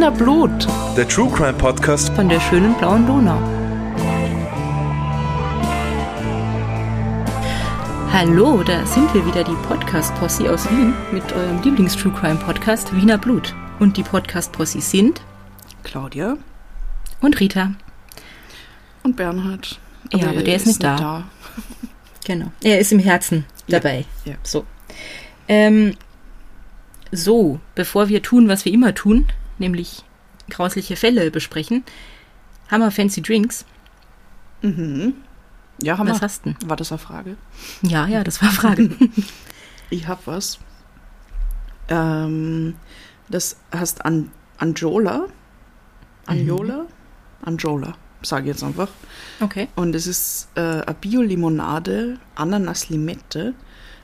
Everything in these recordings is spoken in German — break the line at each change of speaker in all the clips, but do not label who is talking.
Wiener Blut.
Der True Crime Podcast
von der schönen blauen Donau. Hallo, da sind wir wieder, die Podcast-Posse aus Wien mit eurem Lieblings-True Crime Podcast Wiener Blut. Und die Podcast-Posse sind
Claudia
und Rita.
Und Bernhard.
Aber ja, aber der ist, ist nicht, da. da. genau. Er ist im Herzen dabei. Ja. ja. So. Ähm, so, bevor wir tun, was wir immer tun, nämlich grausliche Fälle besprechen, haben wir Fancy Drinks.
Mhm. Ja, haben
was
wir.
hast du?
War das eine Frage?
Ja, ja, das war eine Frage.
ich hab was. Ähm, das heißt An Anjola. Anjola? Mhm. Anjola, sage ich jetzt einfach.
Okay.
Und es ist äh, eine Bio-Limonade, Ananas-Limette.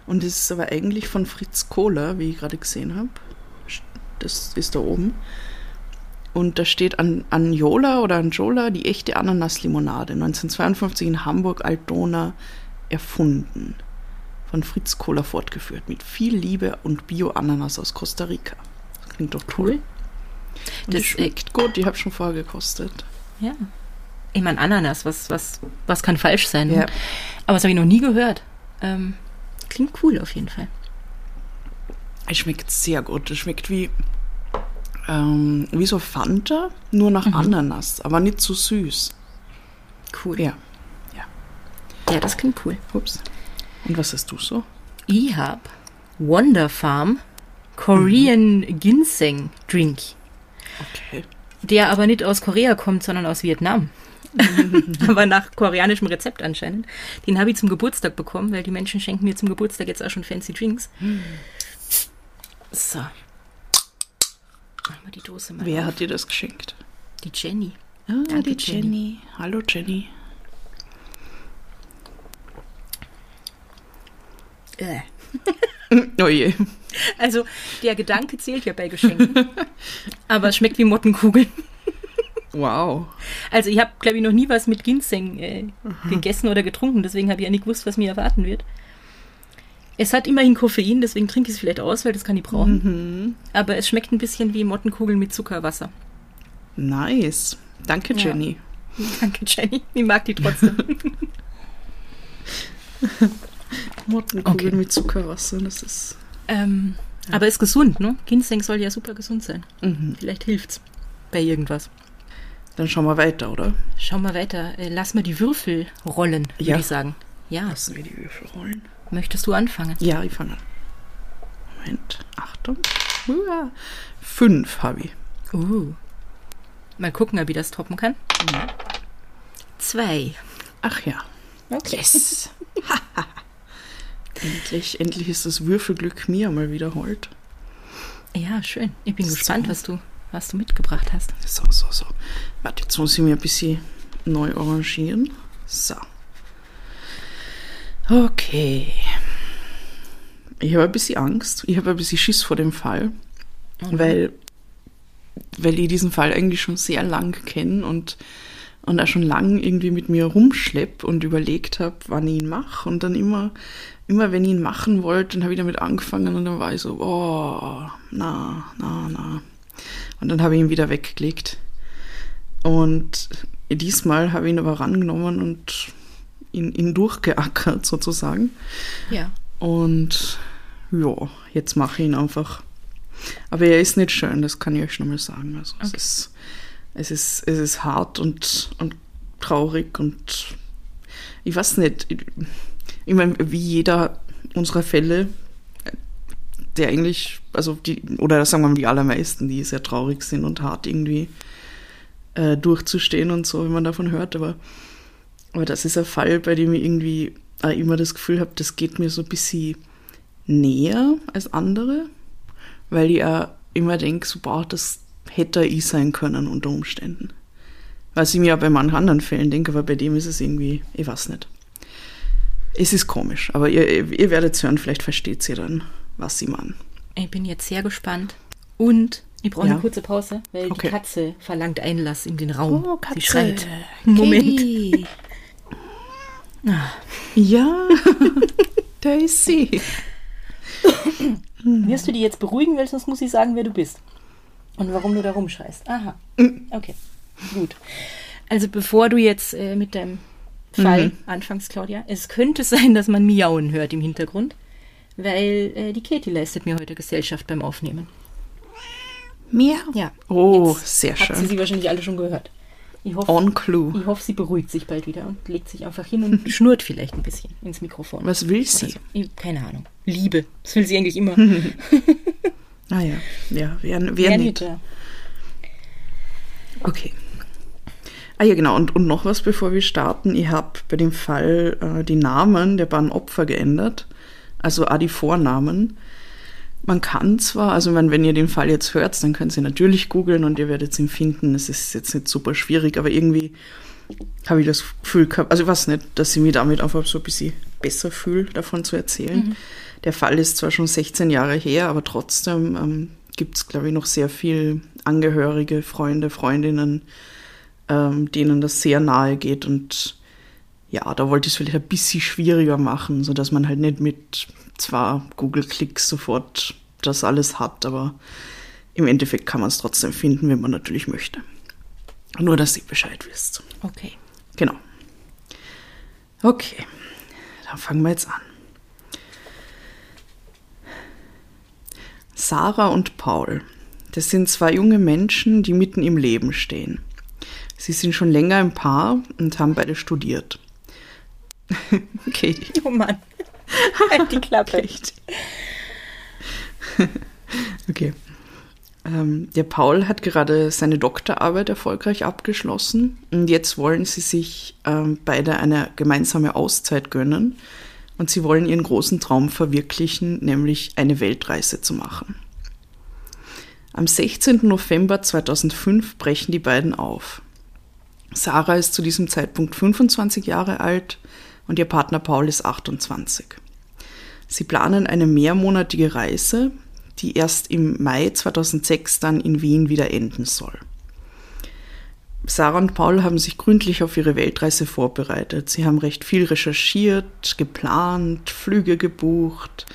Und es ist aber eigentlich von Fritz Kohler, wie ich gerade gesehen habe. Das ist da oben. Und da steht an Anjola oder Anjola, die echte Ananas-Limonade, 1952 in Hamburg Altona erfunden. Von Fritz Kohler fortgeführt, mit viel Liebe und Bio-Ananas aus Costa Rica. Das klingt doch cool. Und das schmeckt gut, ich habe schon vorher gekostet.
Ja. Ich meine, Ananas, was, was, was kann falsch sein? Ne? Ja. Aber das habe ich noch nie gehört. Ähm, klingt cool auf jeden Fall.
Es schmeckt sehr gut. Es schmeckt wie, ähm, wie so Fanta, nur nach mhm. Ananas, aber nicht zu so süß.
Cool.
Ja. ja.
Ja, das klingt cool.
Ups. Und was hast du so?
Ich habe Wonder Farm Korean mhm. Ginseng Drink.
Okay.
Der aber nicht aus Korea kommt, sondern aus Vietnam. aber nach koreanischem Rezept anscheinend. Den habe ich zum Geburtstag bekommen, weil die Menschen schenken mir zum Geburtstag jetzt auch schon fancy Drinks. So.
Wir die Dose mal Wer auf. hat dir das geschenkt?
Die Jenny.
Ah, Danke, die Jenny. Jenny. Hallo Jenny.
Äh.
oh je.
Also, der Gedanke zählt ja bei Geschenken. aber es schmeckt wie Mottenkugeln.
Wow.
Also ich habe, glaube ich, noch nie was mit Ginseng äh, gegessen oder getrunken, deswegen habe ich ja nicht gewusst, was mir erwarten wird. Es hat immerhin Koffein, deswegen trinke ich es vielleicht aus, weil das kann ich brauchen. Mhm. Aber es schmeckt ein bisschen wie Mottenkugeln mit Zuckerwasser.
Nice. Danke, Jenny.
Ja. Danke, Jenny. Ich mag die trotzdem.
Mottenkugeln okay. mit Zuckerwasser, das ist.
Ähm, ja. Aber ist gesund, ne? Ginseng soll ja super gesund sein. Mhm. Vielleicht hilft's bei irgendwas.
Dann schauen wir weiter, oder?
Schauen wir weiter. Äh, lass mal die Würfel rollen, würde ja. ich sagen.
Ja. Lassen wir die Würfel rollen.
Möchtest du anfangen?
Ja, ich fange an. Moment. Achtung. Uah. Fünf habe ich.
Uh. Mal gucken, ob ich das toppen kann. Mhm. Zwei.
Ach ja.
Okay. Yes.
endlich, endlich ist das Würfelglück mir mal wiederholt.
Ja, schön. Ich bin so. gespannt, was du was du mitgebracht hast.
So, so, so. Warte, jetzt muss ich mir ein bisschen neu arrangieren. So. Okay. Ich habe ein bisschen Angst. Ich habe ein bisschen Schiss vor dem Fall. Mhm. Weil, weil ich diesen Fall eigentlich schon sehr lang kenne und, und auch schon lang irgendwie mit mir rumschlepp und überlegt habe, wann ich ihn mache. Und dann immer, immer wenn ich ihn machen wollte, dann habe ich damit angefangen und dann war ich so, oh, na, na, na. Und dann habe ich ihn wieder weggelegt. Und diesmal habe ich ihn aber rangenommen und ihn, ihn durchgeackert sozusagen.
Ja.
Und ja, jetzt mache ich ihn einfach. Aber er ist nicht schön, das kann ich euch schon mal sagen. Also okay. es, ist, es, ist, es ist hart und, und traurig und ich weiß nicht. Ich, ich meine, wie jeder unserer Fälle der eigentlich, also die, oder sagen wir mal die allermeisten, die sehr traurig sind und hart irgendwie äh, durchzustehen und so, wie man davon hört, aber, aber das ist ein Fall, bei dem ich irgendwie äh, immer das Gefühl habe, das geht mir so ein bisschen näher als andere, weil ich auch immer denke, so, boah, das hätte ich sein können unter Umständen. Was ich mir ja bei manchen anderen Fällen denke, aber bei dem ist es irgendwie, ich weiß nicht. Es ist komisch, aber ihr, ihr werdet hören, vielleicht versteht ihr dann, was sie machen.
Ich bin jetzt sehr gespannt. Und ich brauche ja. eine kurze Pause, weil okay. die Katze verlangt Einlass in den Raum.
Oh, Katze.
Sie schreit. Moment.
Ja, da ist sie.
Wirst du die jetzt beruhigen, weil sonst muss ich sagen, wer du bist. Und warum du da rumschreist. Aha. Okay. Gut. Also bevor du jetzt äh, mit deinem Fall mhm. anfangs, Claudia, es könnte sein, dass man Miauen hört im Hintergrund, weil äh, die Katie leistet mir heute Gesellschaft beim Aufnehmen.
Miau?
Ja.
Oh, jetzt sehr schön.
Hat sie sie wahrscheinlich alle schon gehört.
Ich hoffe, On clue.
Ich hoffe, sie beruhigt sich bald wieder und legt sich einfach hin und schnurrt vielleicht ein bisschen ins Mikrofon.
Was will sie?
So. Ich, keine Ahnung. Liebe. Das will sie eigentlich immer.
ah ja, ja, wer, wer nicht. nicht. Okay. Ah ja, genau. Und, und noch was, bevor wir starten. Ich habe bei dem Fall äh, die Namen der beiden Opfer geändert. Also auch die Vornamen. Man kann zwar, also wenn, wenn ihr den Fall jetzt hört, dann könnt ihr natürlich googeln und ihr werdet ihn finden. Es ist jetzt nicht super schwierig, aber irgendwie habe ich das Gefühl gehabt, also ich weiß nicht, dass ich mich damit einfach so ein bisschen besser fühle, davon zu erzählen. Mhm. Der Fall ist zwar schon 16 Jahre her, aber trotzdem ähm, gibt es, glaube ich, noch sehr viel Angehörige, Freunde, Freundinnen, ähm, denen das sehr nahe geht. Und ja, da wollte ich es vielleicht ein bisschen schwieriger machen, sodass man halt nicht mit zwei Google-Klicks sofort das alles hat, aber im Endeffekt kann man es trotzdem finden, wenn man natürlich möchte. Nur, dass ihr Bescheid wisst.
Okay.
Genau. Okay, dann fangen wir jetzt an. Sarah und Paul. Das sind zwei junge Menschen, die mitten im Leben stehen. Sie sind schon länger ein Paar und haben beide studiert.
okay. Oh Mann. Halt die Klappe.
Okay. Ähm, der Paul hat gerade seine Doktorarbeit erfolgreich abgeschlossen und jetzt wollen sie sich ähm, beide eine gemeinsame Auszeit gönnen und sie wollen ihren großen Traum verwirklichen, nämlich eine Weltreise zu machen. Am 16. November 2005 brechen die beiden auf. Sarah ist zu diesem Zeitpunkt 25 Jahre alt und ihr Partner Paul ist 28. Sie planen eine mehrmonatige Reise, die erst im Mai 2006 dann in Wien wieder enden soll. Sarah und Paul haben sich gründlich auf ihre Weltreise vorbereitet. Sie haben recht viel recherchiert, geplant, Flüge gebucht,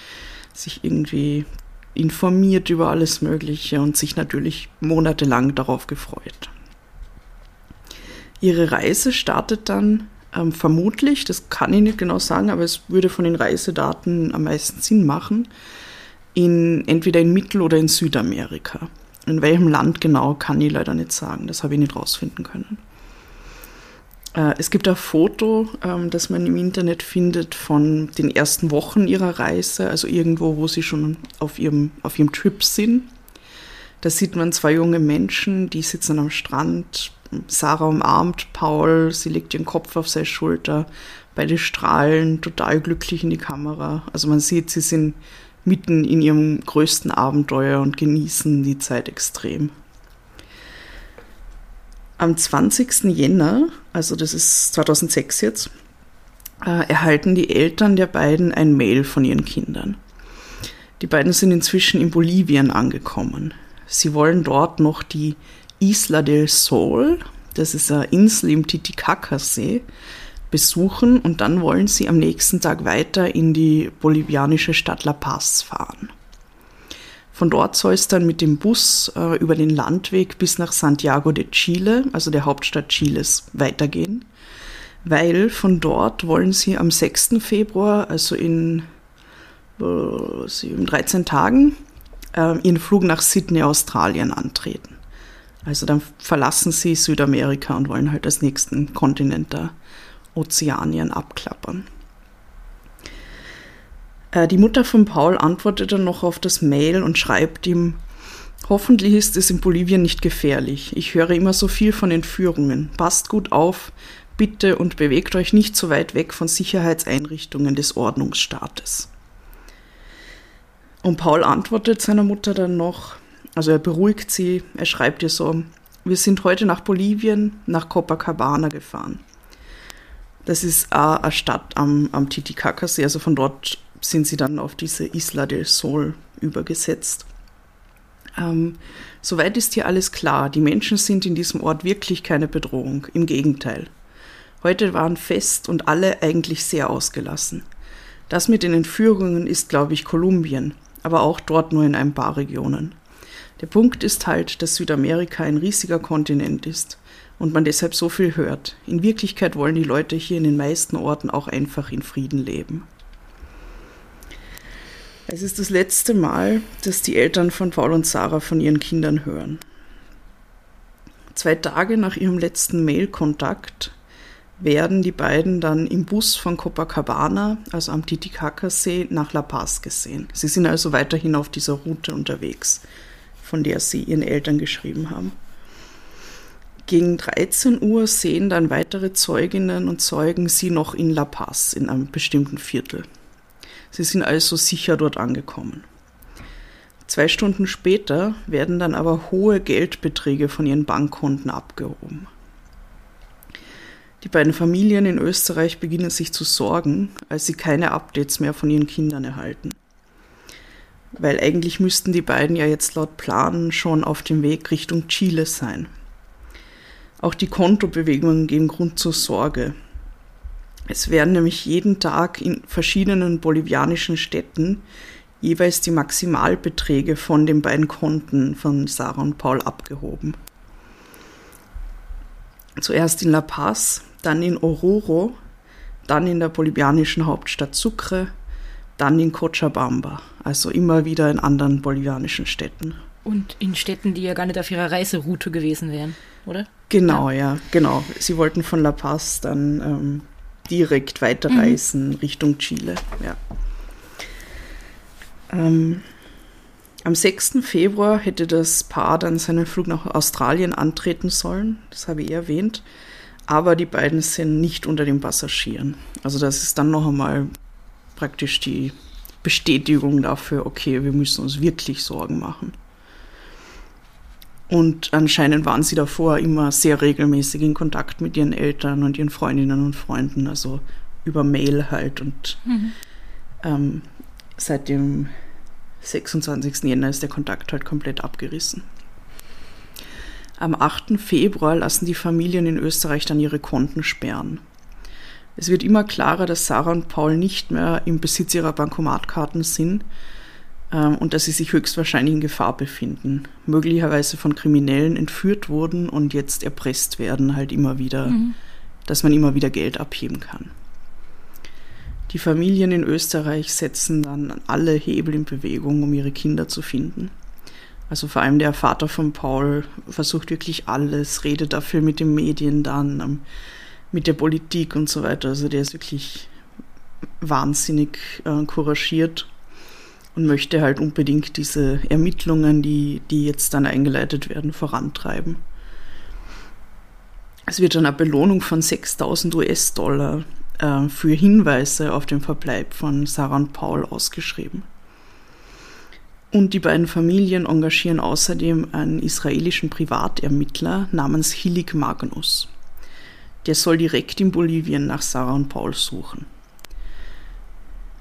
sich irgendwie informiert über alles Mögliche und sich natürlich monatelang darauf gefreut. Ihre Reise startet dann ähm, vermutlich, das kann ich nicht genau sagen, aber es würde von den Reisedaten am meisten Sinn machen, in, entweder in Mittel- oder in Südamerika. In welchem Land genau kann ich leider nicht sagen, das habe ich nicht rausfinden können. Äh, es gibt ein Foto, ähm, das man im Internet findet von den ersten Wochen ihrer Reise, also irgendwo, wo sie schon auf ihrem, auf ihrem Trip sind. Da sieht man zwei junge Menschen, die sitzen am Strand. Sarah umarmt Paul, sie legt ihren Kopf auf seine Schulter. Beide strahlen total glücklich in die Kamera. Also man sieht, sie sind mitten in ihrem größten Abenteuer und genießen die Zeit extrem. Am 20. Jänner, also das ist 2006 jetzt, äh, erhalten die Eltern der beiden ein Mail von ihren Kindern. Die beiden sind inzwischen in Bolivien angekommen. Sie wollen dort noch die Isla del Sol, das ist eine Insel im Titicaca-See, besuchen und dann wollen sie am nächsten Tag weiter in die bolivianische Stadt La Paz fahren. Von dort soll es dann mit dem Bus äh, über den Landweg bis nach Santiago de Chile, also der Hauptstadt Chiles, weitergehen, weil von dort wollen sie am 6. Februar, also in, äh, in 13 Tagen, äh, ihren Flug nach Sydney, Australien antreten. Also dann verlassen sie Südamerika und wollen halt als nächsten Kontinent da Ozeanien abklappern. Äh, die Mutter von Paul antwortet dann noch auf das Mail und schreibt ihm, Hoffentlich ist es in Bolivien nicht gefährlich. Ich höre immer so viel von Entführungen. Passt gut auf, bitte und bewegt euch nicht so weit weg von Sicherheitseinrichtungen des Ordnungsstaates. Und Paul antwortet seiner Mutter dann noch, also er beruhigt sie, er schreibt ihr so, wir sind heute nach Bolivien, nach Copacabana gefahren. Das ist eine Stadt am, am Titicacasee, also von dort sind sie dann auf diese Isla del Sol übergesetzt. Ähm, soweit ist hier alles klar. Die Menschen sind in diesem Ort wirklich keine Bedrohung. Im Gegenteil. Heute waren fest und alle eigentlich sehr ausgelassen. Das mit den Entführungen ist, glaube ich, Kolumbien, aber auch dort nur in ein paar Regionen. Der Punkt ist halt, dass Südamerika ein riesiger Kontinent ist und man deshalb so viel hört. In Wirklichkeit wollen die Leute hier in den meisten Orten auch einfach in Frieden leben. Es ist das letzte Mal, dass die Eltern von Paul und Sarah von ihren Kindern hören. Zwei Tage nach ihrem letzten Mail-Kontakt werden die beiden dann im Bus von Copacabana, also am Titicacasee, nach La Paz gesehen. Sie sind also weiterhin auf dieser Route unterwegs, von der sie ihren Eltern geschrieben haben. Gegen 13 Uhr sehen dann weitere Zeuginnen und Zeugen sie noch in La Paz, in einem bestimmten Viertel. Sie sind also sicher dort angekommen. Zwei Stunden später werden dann aber hohe Geldbeträge von ihren Bankkonten abgehoben. Die beiden Familien in Österreich beginnen sich zu sorgen, als sie keine Updates mehr von ihren Kindern erhalten. Weil eigentlich müssten die beiden ja jetzt laut Plan schon auf dem Weg Richtung Chile sein. Auch die Kontobewegungen geben Grund zur Sorge. Es werden nämlich jeden Tag in verschiedenen bolivianischen Städten jeweils die Maximalbeträge von den beiden Konten von Sarah und Paul abgehoben. Zuerst in La Paz, dann in Oruro, dann in der bolivianischen Hauptstadt Sucre, dann in Cochabamba, also immer wieder in anderen bolivianischen Städten.
Und in Städten, die ja gar nicht auf ihrer Reiseroute gewesen wären, oder?
Genau, ja, ja genau. Sie wollten von La Paz dann ähm, direkt weiterreisen mhm. Richtung Chile, ja. Ähm, am 6. Februar hätte das Paar dann seinen Flug nach Australien antreten sollen, das habe ich erwähnt aber die beiden sind nicht unter den Passagieren. Also das ist dann noch einmal praktisch die Bestätigung dafür, okay, wir müssen uns wirklich Sorgen machen. Und anscheinend waren sie davor immer sehr regelmäßig in Kontakt mit ihren Eltern und ihren Freundinnen und Freunden, also über Mail halt. Und mhm. ähm, seit dem 26. Jänner ist der Kontakt halt komplett abgerissen. Am 8. Februar lassen die Familien in Österreich dann ihre Konten sperren. Es wird immer klarer, dass Sarah und Paul nicht mehr im Besitz ihrer Bankomatkarten sind ähm, und dass sie sich höchstwahrscheinlich in Gefahr befinden, möglicherweise von Kriminellen entführt wurden und jetzt erpresst werden, halt immer wieder, mhm. dass man immer wieder Geld abheben kann. Die Familien in Österreich setzen dann alle Hebel in Bewegung, um ihre Kinder zu finden. Also vor allem der Vater von Paul versucht wirklich alles, redet dafür mit den Medien dann, ähm, mit der Politik und so weiter. Also der ist wirklich wahnsinnig äh, couragiert und möchte halt unbedingt diese Ermittlungen, die, die jetzt dann eingeleitet werden, vorantreiben. Es wird dann eine Belohnung von 6000 US-Dollar äh, für Hinweise auf den Verbleib von Sarah und Paul ausgeschrieben. Und die beiden Familien engagieren außerdem einen israelischen Privatermittler namens Hilik Magnus. Der soll direkt in Bolivien nach Sarah und Paul suchen.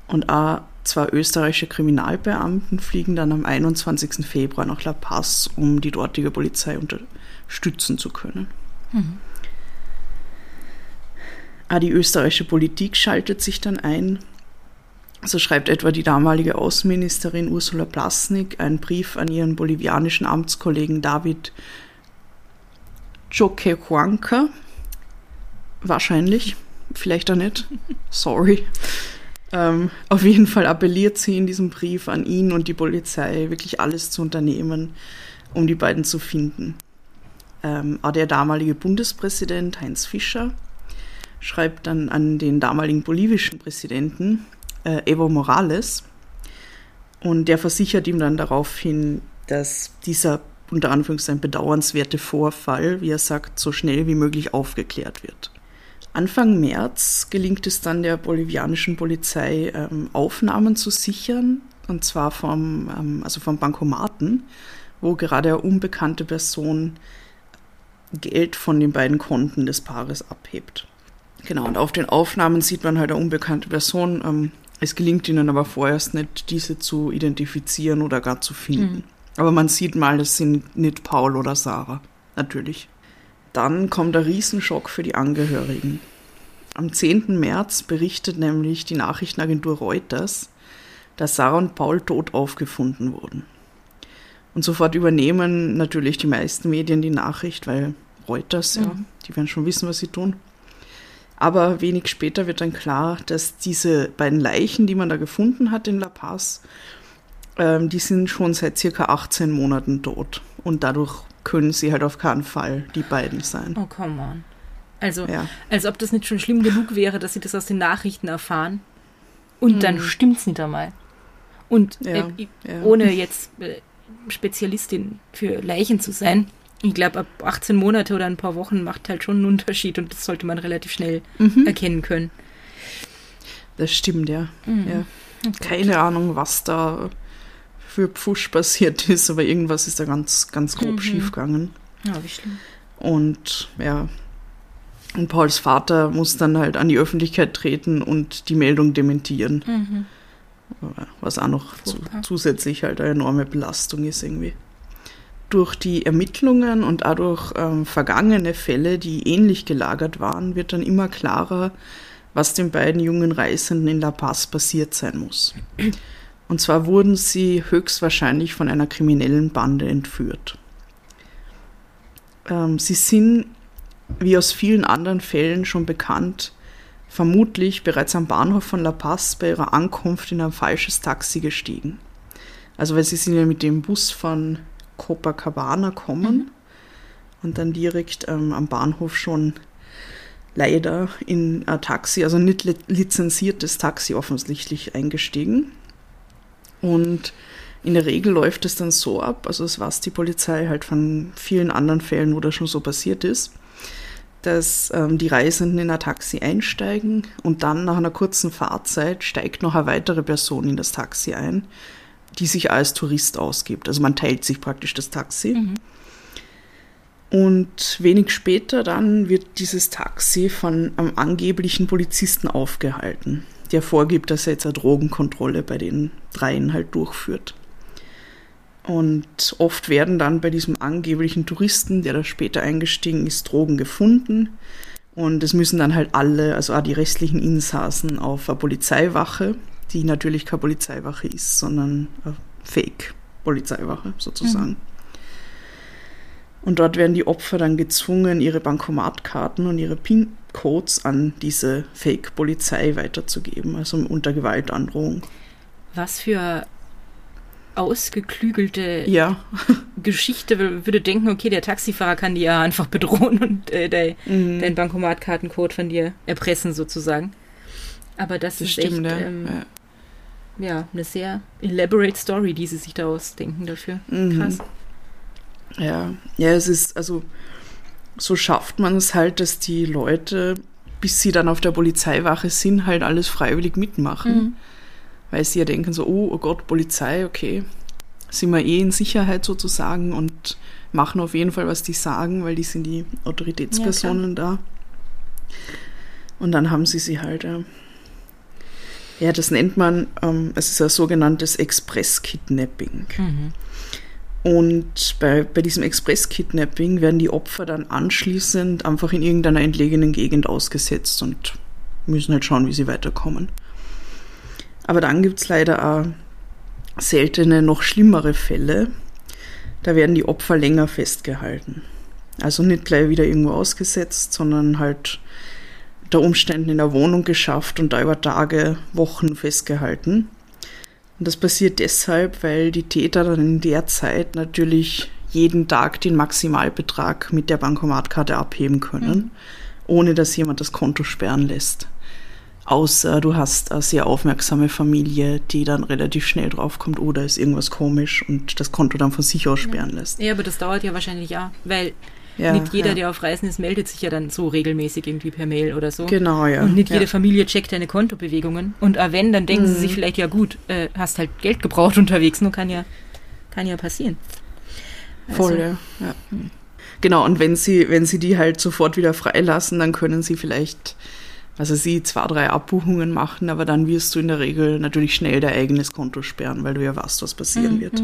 Und auch zwei österreichische Kriminalbeamten fliegen dann am 21. Februar nach La Paz, um die dortige Polizei unterstützen zu können. Mhm. Auch die österreichische Politik schaltet sich dann ein so schreibt etwa die damalige Außenministerin Ursula Plasnik einen Brief an ihren bolivianischen Amtskollegen David Choquehuanca. Wahrscheinlich, vielleicht auch nicht. Sorry. Ähm, auf jeden Fall appelliert sie in diesem Brief an ihn und die Polizei, wirklich alles zu unternehmen, um die beiden zu finden. Ähm, auch der damalige Bundespräsident Heinz Fischer schreibt dann an den damaligen bolivischen Präsidenten äh, Evo Morales. Und der versichert ihm dann daraufhin, dass dieser unter Anführungszeichen bedauernswerte Vorfall, wie er sagt, so schnell wie möglich aufgeklärt wird. Anfang März gelingt es dann der bolivianischen Polizei, ähm, Aufnahmen zu sichern, und zwar vom, ähm, also vom Bankomaten, wo gerade eine unbekannte Person Geld von den beiden Konten des Paares abhebt. Genau, und auf den Aufnahmen sieht man halt eine unbekannte Person ähm, es gelingt ihnen aber vorerst nicht, diese zu identifizieren oder gar zu finden. Mhm. Aber man sieht mal, es sind nicht Paul oder Sarah, natürlich. Dann kommt der Riesenschock für die Angehörigen. Am 10. März berichtet nämlich die Nachrichtenagentur Reuters, dass Sarah und Paul tot aufgefunden wurden. Und sofort übernehmen natürlich die meisten Medien die Nachricht, weil Reuters, mhm. ja, die werden schon wissen, was sie tun. Aber wenig später wird dann klar, dass diese beiden Leichen, die man da gefunden hat in La Paz, ähm, die sind schon seit circa 18 Monaten tot. Und dadurch können sie halt auf keinen Fall die beiden sein.
Oh, come on. Also, ja. als ob das nicht schon schlimm genug wäre, dass sie das aus den Nachrichten erfahren. Und hm. dann es nicht einmal. Und ja, äh, ja. ohne jetzt äh, Spezialistin für Leichen zu sein, ich glaube, ab 18 Monate oder ein paar Wochen macht halt schon einen Unterschied und das sollte man relativ schnell mhm. erkennen können.
Das stimmt, ja. Mhm. ja. Keine Ahnung, was da für Pfusch passiert ist, aber irgendwas ist da ganz, ganz grob mhm. schief gegangen.
Ja, wie schlimm.
Und ja, und Pauls Vater muss dann halt an die Öffentlichkeit treten und die Meldung dementieren. Mhm. Was auch noch zu, zusätzlich halt eine enorme Belastung ist irgendwie. Durch die Ermittlungen und auch durch ähm, vergangene Fälle, die ähnlich gelagert waren, wird dann immer klarer, was den beiden jungen Reisenden in La Paz passiert sein muss. Und zwar wurden sie höchstwahrscheinlich von einer kriminellen Bande entführt. Ähm, sie sind, wie aus vielen anderen Fällen schon bekannt, vermutlich bereits am Bahnhof von La Paz bei ihrer Ankunft in ein falsches Taxi gestiegen. Also weil sie sind ja mit dem Bus von Copacabana kommen mhm. und dann direkt ähm, am Bahnhof schon leider in ein Taxi, also nicht lizenziertes Taxi offensichtlich eingestiegen. Und in der Regel läuft es dann so ab, also das weiß die Polizei halt von vielen anderen Fällen, wo das schon so passiert ist, dass ähm, die Reisenden in ein Taxi einsteigen und dann nach einer kurzen Fahrzeit steigt noch eine weitere Person in das Taxi ein die sich als Tourist ausgibt. Also man teilt sich praktisch das Taxi. Mhm. Und wenig später dann wird dieses Taxi von einem angeblichen Polizisten aufgehalten, der vorgibt, dass er jetzt eine Drogenkontrolle bei den dreien halt durchführt. Und oft werden dann bei diesem angeblichen Touristen, der da später eingestiegen ist, Drogen gefunden. Und es müssen dann halt alle, also auch die restlichen Insassen, auf eine Polizeiwache die natürlich keine Polizeiwache ist, sondern eine Fake-Polizeiwache sozusagen. Mhm. Und dort werden die Opfer dann gezwungen, ihre Bankomatkarten und ihre PIN-Codes an diese Fake-Polizei weiterzugeben, also unter Gewaltandrohung.
Was für ausgeklügelte
ja.
Geschichte würde denken, okay, der Taxifahrer kann die ja einfach bedrohen und äh, de, mhm. deinen Bankomatkartencode von dir erpressen sozusagen. Aber das, das ist stimmt, echt, ja. Ähm, ja ja, eine sehr elaborate Story, die sie sich da ausdenken dafür. Mhm. Krass.
Ja, ja, es ist, also so schafft man es halt, dass die Leute, bis sie dann auf der Polizeiwache sind, halt alles freiwillig mitmachen. Mhm. Weil sie ja denken so, oh, oh Gott, Polizei, okay, sind wir eh in Sicherheit sozusagen und machen auf jeden Fall, was die sagen, weil die sind die Autoritätspersonen ja, da. Und dann haben sie sie halt, ja. Ja, das nennt man, ähm, es ist ein sogenanntes Express-Kidnapping. Mhm. Und bei, bei diesem Express-Kidnapping werden die Opfer dann anschließend einfach in irgendeiner entlegenen Gegend ausgesetzt und müssen halt schauen, wie sie weiterkommen. Aber dann gibt es leider auch seltene, noch schlimmere Fälle. Da werden die Opfer länger festgehalten. Also nicht gleich wieder irgendwo ausgesetzt, sondern halt unter Umständen in der Wohnung geschafft und da über Tage, Wochen festgehalten. Und das passiert deshalb, weil die Täter dann in der Zeit natürlich jeden Tag den Maximalbetrag mit der Bankomatkarte abheben können, mhm. ohne dass jemand das Konto sperren lässt. Außer du hast eine sehr aufmerksame Familie, die dann relativ schnell draufkommt, oder oh, ist irgendwas komisch und das Konto dann von sich aus sperren lässt.
Ja, aber das dauert ja wahrscheinlich auch, weil ja, nicht jeder, ja. der auf Reisen ist, meldet sich ja dann so regelmäßig irgendwie per Mail oder so.
Genau, ja.
Und nicht jede Familie checkt deine Kontobewegungen. Und auch wenn, dann denken mhm. sie sich vielleicht, ja gut, äh, hast halt Geld gebraucht unterwegs, nur kann ja, kann ja passieren.
Also, Voll, ja. Hm. Genau, und wenn sie, wenn sie die halt sofort wieder freilassen, dann können sie vielleicht, also sie zwei, drei Abbuchungen machen, aber dann wirst du in der Regel natürlich schnell dein eigenes Konto sperren, weil du ja weißt, was passieren mhm. wird.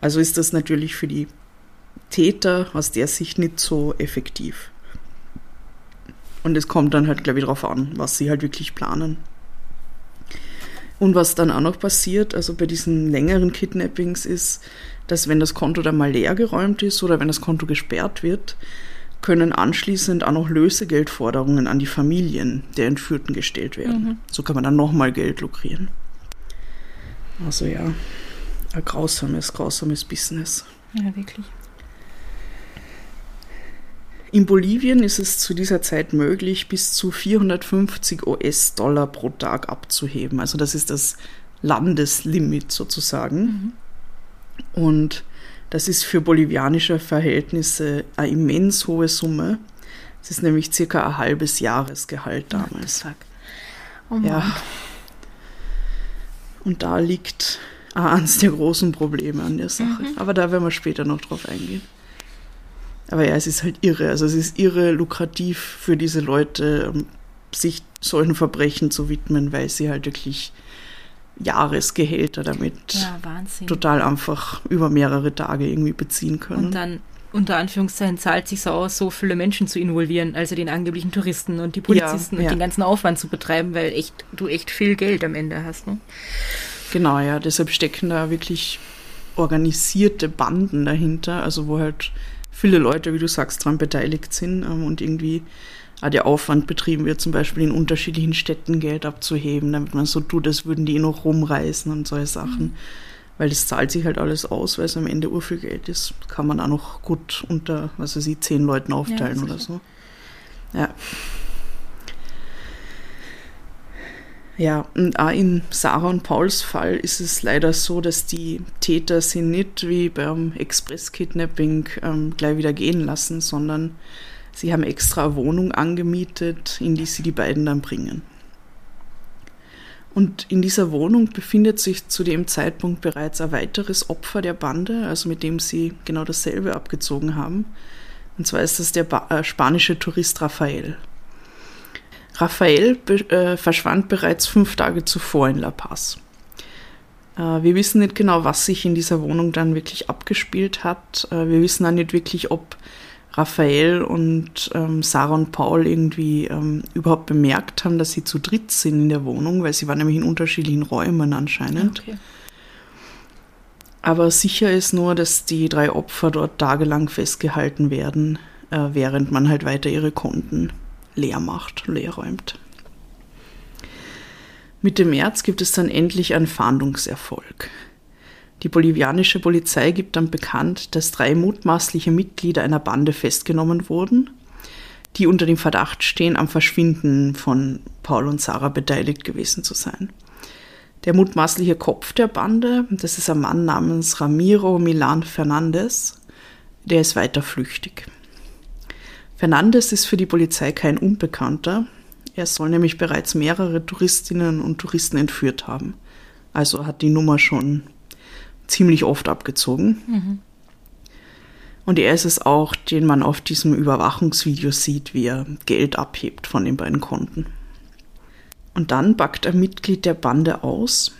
Also ist das natürlich für die Täter aus der Sicht nicht so effektiv. Und es kommt dann halt, glaube ich, darauf an, was sie halt wirklich planen. Und was dann auch noch passiert, also bei diesen längeren Kidnappings ist, dass wenn das Konto dann mal leer geräumt ist oder wenn das Konto gesperrt wird, können anschließend auch noch Lösegeldforderungen an die Familien der Entführten gestellt werden. Mhm. So kann man dann nochmal Geld lukrieren. Also ja, ein grausames, grausames Business.
Ja, wirklich.
In Bolivien ist es zu dieser Zeit möglich, bis zu 450 US-Dollar pro Tag abzuheben. Also das ist das Landeslimit sozusagen. Mhm. Und das ist für bolivianische Verhältnisse eine immens hohe Summe. Das ist nämlich circa ein halbes Jahresgehalt damals. Oh ja. Und da liegt eines der großen Probleme an der Sache. Mhm. Aber da werden wir später noch drauf eingehen. Aber ja, es ist halt irre. Also es ist irre lukrativ für diese Leute, ähm, sich solchen Verbrechen zu widmen, weil sie halt wirklich Jahresgehälter damit
ja,
total einfach über mehrere Tage irgendwie beziehen können.
Und dann unter Anführungszeichen zahlt sich so aus, so viele Menschen zu involvieren, also den angeblichen Touristen und die Polizisten ja, und ja. den ganzen Aufwand zu betreiben, weil echt du echt viel Geld am Ende hast. Ne?
Genau, ja, deshalb stecken da wirklich organisierte Banden dahinter, also wo halt viele Leute, wie du sagst, daran beteiligt sind ähm, und irgendwie auch der Aufwand betrieben wird, zum Beispiel in unterschiedlichen Städten Geld abzuheben, damit man so tut, als würden die eh noch rumreisen und solche Sachen. Mhm. Weil das zahlt sich halt alles aus, weil es am Ende urviel Geld ist. Kann man auch noch gut unter, was weiß ich, zehn Leuten aufteilen ja, oder so. Ja. Ja, und auch in Sarah und Pauls Fall ist es leider so, dass die Täter sie nicht wie beim Express-Kidnapping ähm, gleich wieder gehen lassen, sondern sie haben extra eine Wohnung angemietet, in die sie die beiden dann bringen. Und in dieser Wohnung befindet sich zu dem Zeitpunkt bereits ein weiteres Opfer der Bande, also mit dem sie genau dasselbe abgezogen haben. Und zwar ist das der ba äh, spanische Tourist Rafael. Raphael äh, verschwand bereits fünf Tage zuvor in La Paz. Äh, wir wissen nicht genau, was sich in dieser Wohnung dann wirklich abgespielt hat. Äh, wir wissen auch nicht wirklich, ob Raphael und ähm, Sarah und Paul irgendwie ähm, überhaupt bemerkt haben, dass sie zu dritt sind in der Wohnung, weil sie waren nämlich in unterschiedlichen Räumen anscheinend. Okay. Aber sicher ist nur, dass die drei Opfer dort tagelang festgehalten werden, äh, während man halt weiter ihre Konten leer macht, leer räumt. Mitte März gibt es dann endlich einen Fahndungserfolg. Die bolivianische Polizei gibt dann bekannt, dass drei mutmaßliche Mitglieder einer Bande festgenommen wurden, die unter dem Verdacht stehen, am Verschwinden von Paul und Sarah beteiligt gewesen zu sein. Der mutmaßliche Kopf der Bande, das ist ein Mann namens Ramiro Milan Fernandez, der ist weiter flüchtig. Fernandes ist für die Polizei kein Unbekannter. Er soll nämlich bereits mehrere Touristinnen und Touristen entführt haben. Also hat die Nummer schon ziemlich oft abgezogen. Mhm. Und er ist es auch, den man auf diesem Überwachungsvideo sieht, wie er Geld abhebt von den beiden Konten. Und dann backt ein Mitglied der Bande aus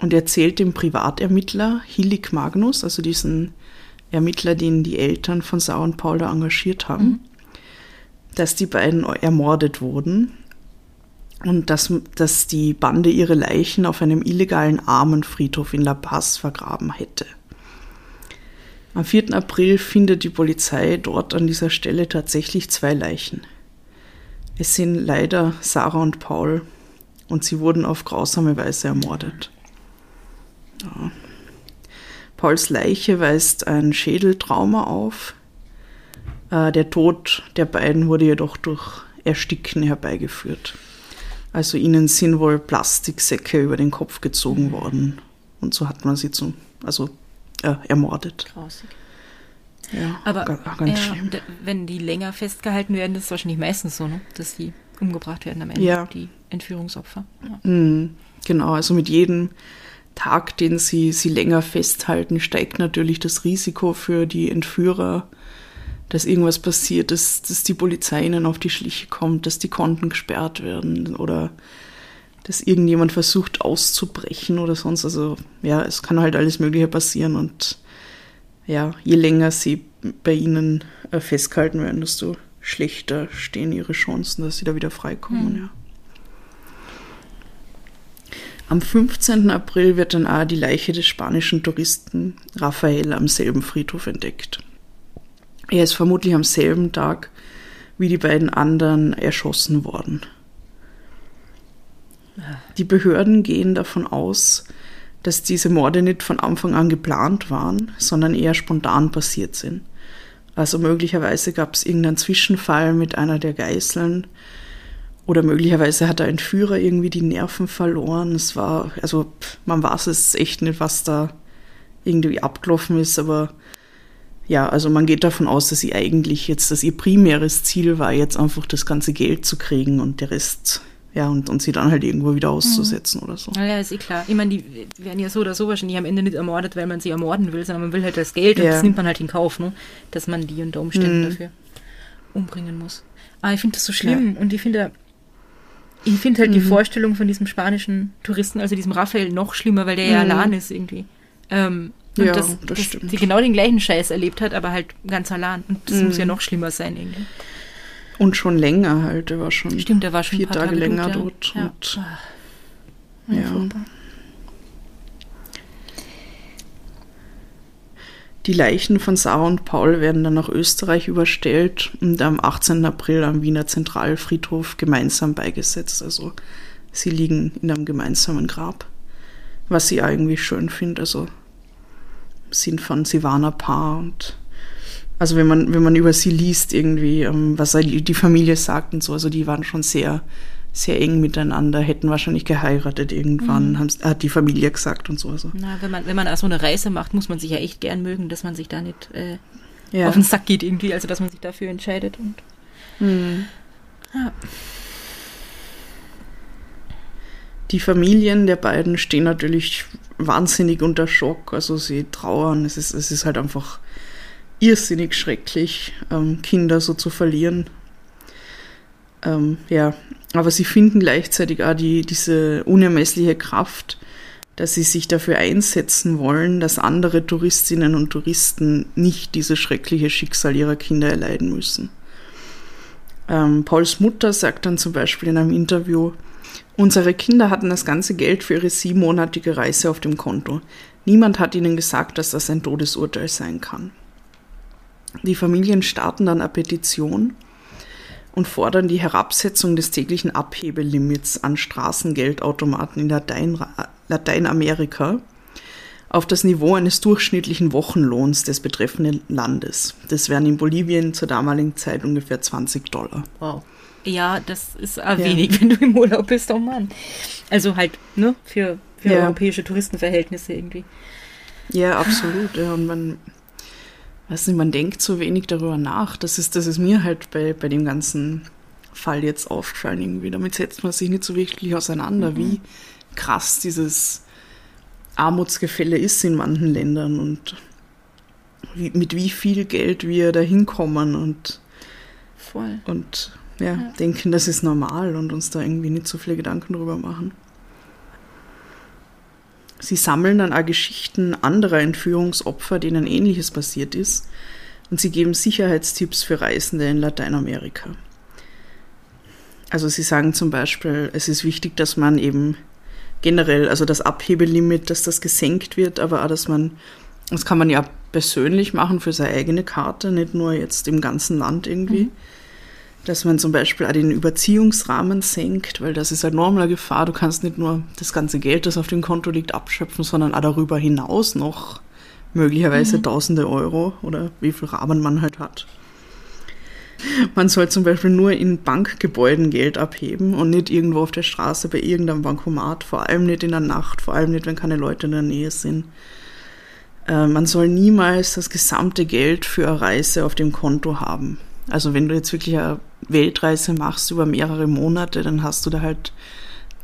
und erzählt dem Privatermittler Hillig Magnus, also diesen Ermittler, den die Eltern von Sau und Paul da engagiert haben, mhm dass die beiden ermordet wurden und dass, dass die Bande ihre Leichen auf einem illegalen Armenfriedhof in La Paz vergraben hätte. Am 4. April findet die Polizei dort an dieser Stelle tatsächlich zwei Leichen. Es sind leider Sarah und Paul und sie wurden auf grausame Weise ermordet. Ja. Pauls Leiche weist ein Schädeltrauma auf, der Tod der beiden wurde jedoch durch Ersticken herbeigeführt. Also ihnen sind wohl Plastiksäcke über den Kopf gezogen mhm. worden. Und so hat man sie zum, also äh, ermordet.
Grausig.
Ja,
aber ganz ja, wenn die länger festgehalten werden, ist es wahrscheinlich meistens so, ne? dass die umgebracht werden am Ende, ja. die Entführungsopfer.
Ja. Mhm, genau, also mit jedem Tag, den sie, sie länger festhalten, steigt natürlich das Risiko für die Entführer dass irgendwas passiert, dass, dass die Polizei ihnen auf die Schliche kommt, dass die Konten gesperrt werden oder dass irgendjemand versucht auszubrechen oder sonst. Also ja, es kann halt alles Mögliche passieren und ja, je länger sie bei ihnen äh, festgehalten werden, desto schlechter stehen ihre Chancen, dass sie da wieder freikommen, mhm. ja. Am 15. April wird dann auch die Leiche des spanischen Touristen Rafael am selben Friedhof entdeckt. Er ist vermutlich am selben Tag wie die beiden anderen erschossen worden. Die Behörden gehen davon aus, dass diese Morde nicht von Anfang an geplant waren, sondern eher spontan passiert sind. Also möglicherweise gab es irgendeinen Zwischenfall mit einer der Geißeln oder möglicherweise hat der Entführer irgendwie die Nerven verloren. Es war, also man weiß es echt nicht, was da irgendwie abgelaufen ist, aber ja, also man geht davon aus, dass sie eigentlich jetzt, dass ihr primäres Ziel war, jetzt einfach das ganze Geld zu kriegen und der Rest ja, und, und sie dann halt irgendwo wieder auszusetzen mhm. oder so.
Ja, ist eh klar. Ich meine, die werden ja so oder so wahrscheinlich am Ende nicht ermordet, weil man sie ermorden will, sondern man will halt das Geld ja. und das nimmt man halt in Kauf, ne? dass man die unter Umständen mhm. dafür umbringen muss. Aber ich finde das so schlimm ja. und ich finde, ich finde halt mhm. die Vorstellung von diesem spanischen Touristen, also diesem Raphael, noch schlimmer, weil der ja mhm. allein ist irgendwie. Ähm, und ja, das, das, das stimmt. Sie genau den gleichen Scheiß erlebt hat, aber halt ganz allein. Und das muss ja mhm. noch schlimmer sein irgendwie.
Und schon länger halt, er war schon,
Stimmt, er war schon
vier Tage, Tage, länger dort. Ja. Und, ja. ja. Die Leichen von Sarah und Paul werden dann nach Österreich überstellt und am 18. April am Wiener Zentralfriedhof gemeinsam beigesetzt. Also sie liegen in einem gemeinsamen Grab, was ich irgendwie schön finde. Also sind von ein Paar und also wenn man, wenn man über sie liest, irgendwie, ähm, was die Familie sagt und so, also die waren schon sehr, sehr eng miteinander, hätten wahrscheinlich geheiratet irgendwann, mhm. hat die Familie gesagt und so. Also.
Na, wenn man, wenn man so eine Reise macht, muss man sich ja echt gern mögen, dass man sich da nicht äh, ja. auf den Sack geht irgendwie, also dass man sich dafür entscheidet und mhm. ja.
Die Familien der beiden stehen natürlich wahnsinnig unter Schock, also sie trauern, es ist, es ist halt einfach irrsinnig schrecklich, ähm, Kinder so zu verlieren. Ähm, ja, aber sie finden gleichzeitig auch die, diese unermessliche Kraft, dass sie sich dafür einsetzen wollen, dass andere Touristinnen und Touristen nicht dieses schreckliche Schicksal ihrer Kinder erleiden müssen. Ähm, Pauls Mutter sagt dann zum Beispiel in einem Interview, unsere Kinder hatten das ganze Geld für ihre siebenmonatige Reise auf dem Konto. Niemand hat ihnen gesagt, dass das ein Todesurteil sein kann. Die Familien starten dann eine Petition und fordern die Herabsetzung des täglichen Abhebelimits an Straßengeldautomaten in Latein, Lateinamerika auf das Niveau eines durchschnittlichen Wochenlohns des betreffenden Landes. Das wären in Bolivien zur damaligen Zeit ungefähr 20 Dollar.
Wow. Ja, das ist ja. wenig, wenn du im Urlaub bist, oh Mann. Also halt, ne, für, für ja. europäische Touristenverhältnisse irgendwie.
Ja, absolut. Ja, und man, weiß nicht, man denkt so wenig darüber nach. Das ist, das ist mir halt bei, bei dem ganzen Fall jetzt aufgefallen irgendwie. Damit setzt man sich nicht so wirklich auseinander, mhm. wie krass dieses Armutsgefälle ist in manchen Ländern und wie, mit wie viel Geld wir da hinkommen und,
Voll.
und ja, ja, denken, das ist normal und uns da irgendwie nicht so viele Gedanken drüber machen. Sie sammeln dann auch Geschichten anderer Entführungsopfer, denen ähnliches passiert ist, und sie geben Sicherheitstipps für Reisende in Lateinamerika. Also sie sagen zum Beispiel, es ist wichtig, dass man eben generell, also das Abhebelimit, dass das gesenkt wird, aber auch, dass man, das kann man ja persönlich machen für seine eigene Karte, nicht nur jetzt im ganzen Land irgendwie. Mhm dass man zum Beispiel auch den Überziehungsrahmen senkt, weil das ist eine normale Gefahr. Du kannst nicht nur das ganze Geld, das auf dem Konto liegt, abschöpfen, sondern auch darüber hinaus noch möglicherweise mhm. tausende Euro oder wie viel Rahmen man halt hat. Man soll zum Beispiel nur in Bankgebäuden Geld abheben und nicht irgendwo auf der Straße bei irgendeinem Bankomat, vor allem nicht in der Nacht, vor allem nicht, wenn keine Leute in der Nähe sind. Äh, man soll niemals das gesamte Geld für eine Reise auf dem Konto haben. Also wenn du jetzt wirklich eine Weltreise machst über mehrere Monate, dann hast du da halt